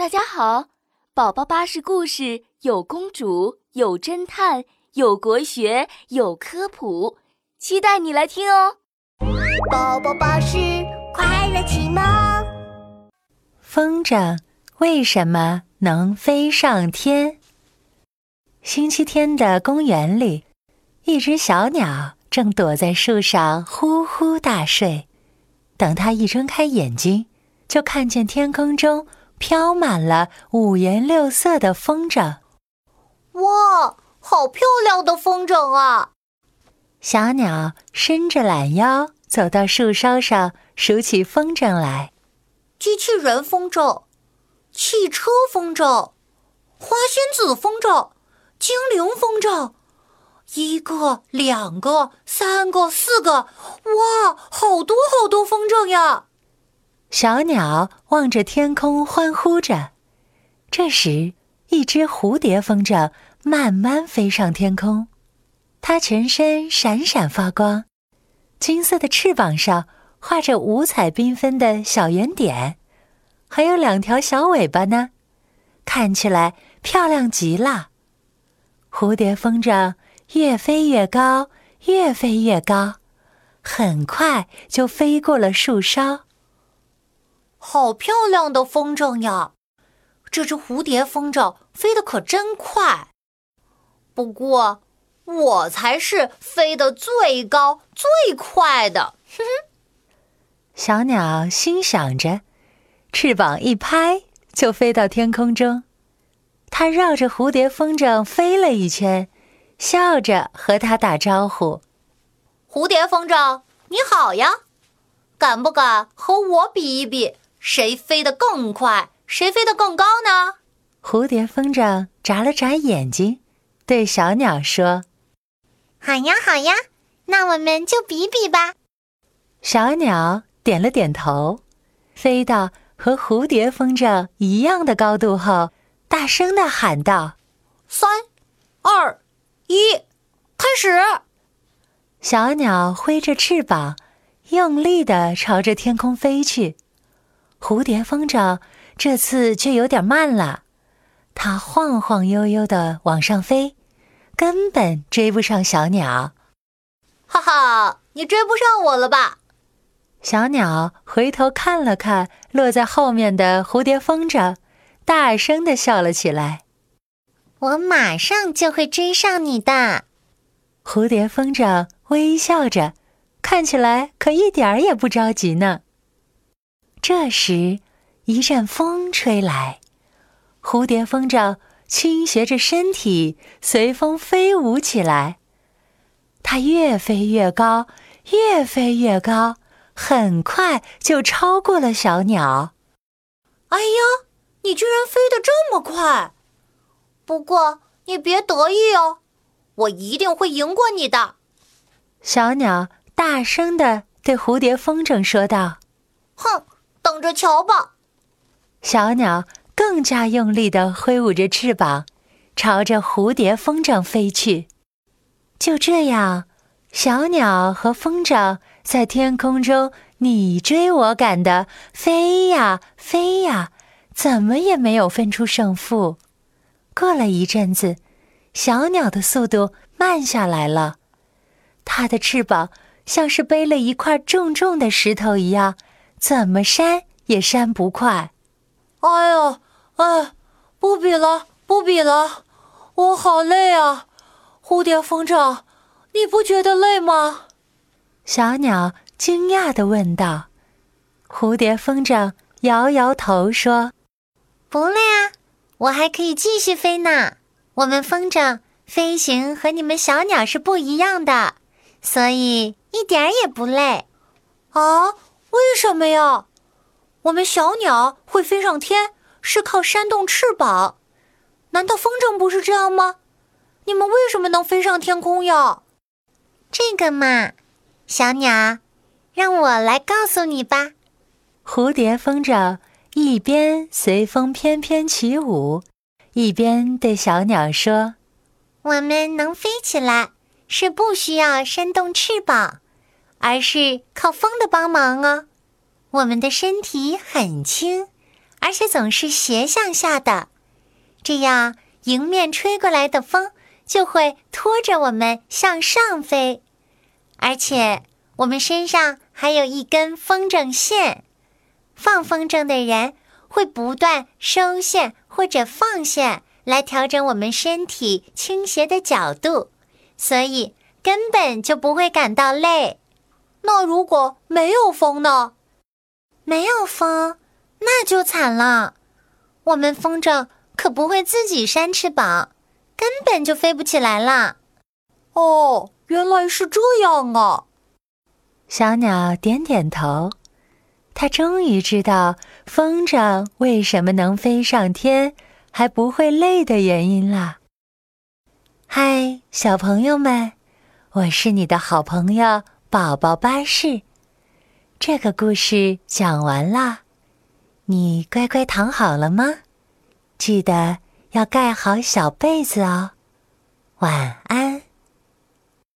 大家好，宝宝巴士故事有公主，有侦探，有国学，有科普，期待你来听哦。宝宝巴士快乐启蒙。风筝为什么能飞上天？星期天的公园里，一只小鸟正躲在树上呼呼大睡。等它一睁开眼睛，就看见天空中。飘满了五颜六色的风筝，哇，好漂亮的风筝啊！小鸟伸着懒腰走到树梢上，数起风筝来：机器人风筝、汽车风筝、花仙子风筝、精灵风筝，一个、两个、三个、四个，哇，好多好多风筝呀！小鸟望着天空，欢呼着。这时，一只蝴蝶风筝慢慢飞上天空，它全身闪闪发光，金色的翅膀上画着五彩缤纷的小圆点，还有两条小尾巴呢，看起来漂亮极了。蝴蝶风筝越飞越高，越飞越高，很快就飞过了树梢。好漂亮的风筝呀！这只蝴蝶风筝飞得可真快。不过，我才是飞得最高最快的。哼哼，小鸟心想着，翅膀一拍就飞到天空中。它绕着蝴蝶风筝飞了一圈，笑着和它打招呼：“蝴蝶风筝，你好呀！敢不敢和我比一比？”谁飞得更快？谁飞得更高呢？蝴蝶风筝眨了眨眼睛，对小鸟说：“好呀，好呀，那我们就比比吧。”小鸟点了点头，飞到和蝴蝶风筝一样的高度后，大声的喊道：“三、二、一，开始！”小鸟挥着翅膀，用力的朝着天空飞去。蝴蝶风筝这次却有点慢了，它晃晃悠悠的往上飞，根本追不上小鸟。哈哈，你追不上我了吧？小鸟回头看了看落在后面的蝴蝶风筝，大声的笑了起来。我马上就会追上你的。蝴蝶风筝微笑着，看起来可一点儿也不着急呢。这时，一阵风吹来，蝴蝶风筝倾斜着身体，随风飞舞起来。它越飞越高，越飞越高，很快就超过了小鸟。哎呀，你居然飞得这么快！不过你别得意哦，我一定会赢过你的。小鸟大声的对蝴蝶风筝说道：“哼！”着瞧吧！小鸟更加用力地挥舞着翅膀，朝着蝴蝶风筝飞去。就这样，小鸟和风筝在天空中你追我赶的飞呀飞呀，怎么也没有分出胜负。过了一阵子，小鸟的速度慢下来了，它的翅膀像是背了一块重重的石头一样。怎么扇也扇不快，哎呦，哎，不比了，不比了，我好累啊！蝴蝶风筝，你不觉得累吗？小鸟惊讶的问道。蝴蝶风筝摇摇头说：“不累啊，我还可以继续飞呢。我们风筝飞行和你们小鸟是不一样的，所以一点儿也不累。”啊？为什么呀？我们小鸟会飞上天是靠扇动翅膀，难道风筝不是这样吗？你们为什么能飞上天空呀？这个嘛，小鸟，让我来告诉你吧。蝴蝶风筝一边随风翩翩起舞，一边对小鸟说：“我们能飞起来，是不需要扇动翅膀。”而是靠风的帮忙哦。我们的身体很轻，而且总是斜向下的，这样迎面吹过来的风就会拖着我们向上飞。而且我们身上还有一根风筝线，放风筝的人会不断收线或者放线，来调整我们身体倾斜的角度，所以根本就不会感到累。那如果没有风呢？没有风，那就惨了。我们风筝可不会自己扇翅膀，根本就飞不起来了。哦。原来是这样啊！小鸟点点头，它终于知道风筝为什么能飞上天还不会累的原因了。嗨，小朋友们，我是你的好朋友宝宝巴士。这个故事讲完啦，你乖乖躺好了吗？记得要盖好小被子哦。晚安。